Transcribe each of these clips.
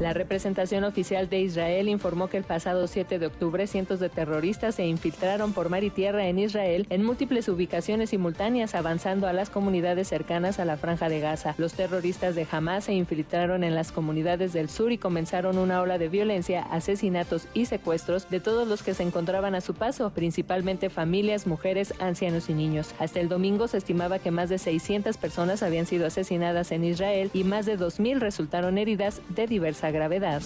La representación oficial de Israel informó que el pasado 7 de octubre cientos de terroristas se infiltraron por mar y tierra en Israel en múltiples ubicaciones simultáneas avanzando a las comunidades cercanas a la franja de Gaza. Los terroristas de Hamas se infiltraron en las comunidades del sur y comenzaron una ola de violencia, asesinatos y secuestros de todos los que se encontraban a su paso, principalmente familias, mujeres, ancianos y niños. Hasta el domingo se estimaba que más de 600 personas habían sido asesinadas en Israel y más de 2.000 resultaron heridas de diversas gravedad.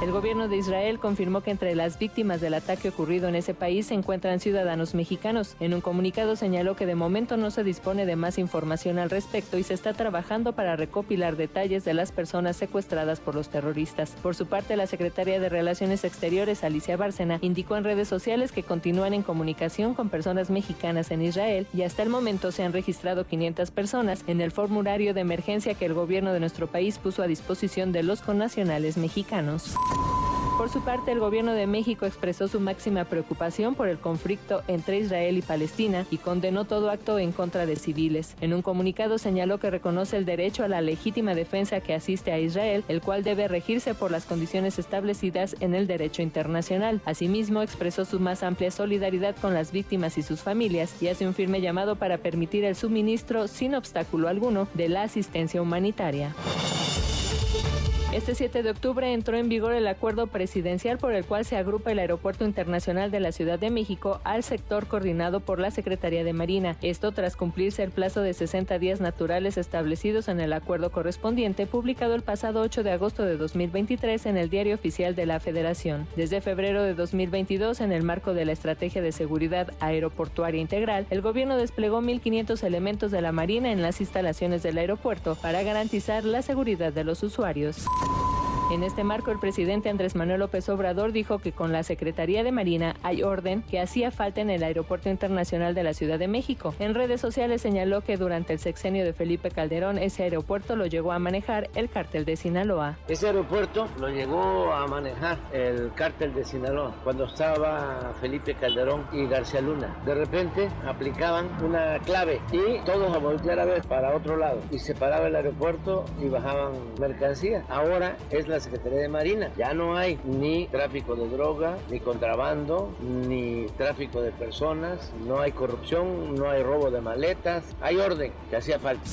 El gobierno de Israel confirmó que entre las víctimas del ataque ocurrido en ese país se encuentran ciudadanos mexicanos. En un comunicado señaló que de momento no se dispone de más información al respecto y se está trabajando para recopilar detalles de las personas secuestradas por los terroristas. Por su parte, la secretaria de Relaciones Exteriores, Alicia Bárcena, indicó en redes sociales que continúan en comunicación con personas mexicanas en Israel y hasta el momento se han registrado 500 personas en el formulario de emergencia que el gobierno de nuestro país puso a disposición de los connacionales mexicanos. Por su parte, el gobierno de México expresó su máxima preocupación por el conflicto entre Israel y Palestina y condenó todo acto en contra de civiles. En un comunicado señaló que reconoce el derecho a la legítima defensa que asiste a Israel, el cual debe regirse por las condiciones establecidas en el derecho internacional. Asimismo, expresó su más amplia solidaridad con las víctimas y sus familias y hace un firme llamado para permitir el suministro sin obstáculo alguno de la asistencia humanitaria. Este 7 de octubre entró en vigor el acuerdo presidencial por el cual se agrupa el Aeropuerto Internacional de la Ciudad de México al sector coordinado por la Secretaría de Marina. Esto tras cumplirse el plazo de 60 días naturales establecidos en el acuerdo correspondiente publicado el pasado 8 de agosto de 2023 en el Diario Oficial de la Federación. Desde febrero de 2022, en el marco de la Estrategia de Seguridad Aeroportuaria Integral, el gobierno desplegó 1.500 elementos de la Marina en las instalaciones del aeropuerto para garantizar la seguridad de los usuarios. En este marco, el presidente Andrés Manuel López Obrador dijo que con la Secretaría de Marina hay orden que hacía falta en el Aeropuerto Internacional de la Ciudad de México. En redes sociales señaló que durante el sexenio de Felipe Calderón ese aeropuerto lo llegó a manejar el cártel de Sinaloa. Ese aeropuerto lo llegó a manejar el cártel de Sinaloa cuando estaba Felipe Calderón y García Luna. De repente aplicaban una clave y todos a voltear a ver para otro lado y se paraba el aeropuerto y bajaban mercancía. Ahora es la Secretaría de Marina. Ya no hay ni tráfico de droga, ni contrabando, ni tráfico de personas, no hay corrupción, no hay robo de maletas, hay orden que hacía falta.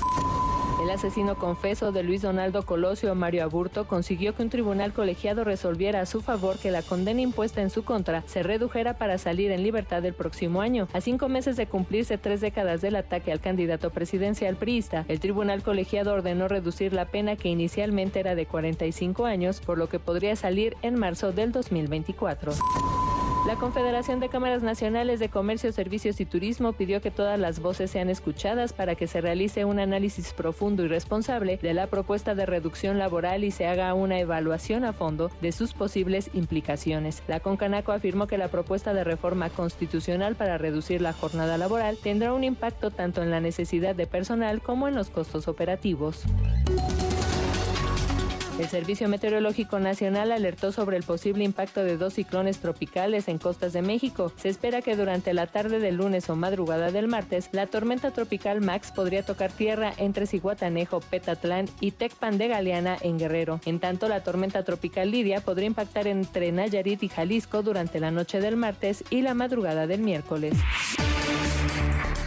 El asesino confeso de Luis Donaldo Colosio Mario Aburto consiguió que un tribunal colegiado resolviera a su favor que la condena impuesta en su contra se redujera para salir en libertad el próximo año. A cinco meses de cumplirse tres décadas del ataque al candidato presidencial priista, el tribunal colegiado ordenó reducir la pena que inicialmente era de 45 años, por lo que podría salir en marzo del 2024. La Confederación de Cámaras Nacionales de Comercio, Servicios y Turismo pidió que todas las voces sean escuchadas para que se realice un análisis profundo y responsable de la propuesta de reducción laboral y se haga una evaluación a fondo de sus posibles implicaciones. La Concanaco afirmó que la propuesta de reforma constitucional para reducir la jornada laboral tendrá un impacto tanto en la necesidad de personal como en los costos operativos. El Servicio Meteorológico Nacional alertó sobre el posible impacto de dos ciclones tropicales en costas de México. Se espera que durante la tarde del lunes o madrugada del martes, la tormenta tropical Max podría tocar tierra entre Ciguatanejo, Petatlán y Tecpan de Galeana en Guerrero. En tanto, la tormenta tropical Lidia podría impactar entre Nayarit y Jalisco durante la noche del martes y la madrugada del miércoles.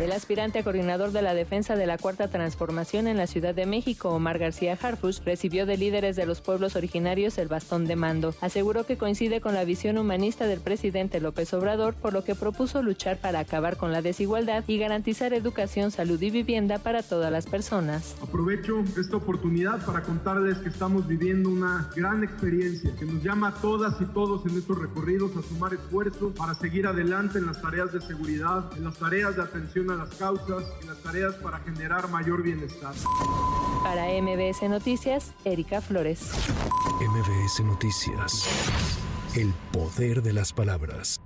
El aspirante a coordinador de la defensa de la Cuarta Transformación en la Ciudad de México, Omar García Harfush, recibió de líderes de los pueblos originarios el bastón de mando. Aseguró que coincide con la visión humanista del presidente López Obrador, por lo que propuso luchar para acabar con la desigualdad y garantizar educación, salud y vivienda para todas las personas. Aprovecho esta oportunidad para contarles que estamos viviendo una gran experiencia que nos llama a todas y todos en estos recorridos a sumar esfuerzos para seguir adelante en las tareas de seguridad, en las tareas de atención a las causas y las tareas para generar mayor bienestar. Para MBS Noticias, Erika Flores. MBS Noticias. El poder de las palabras.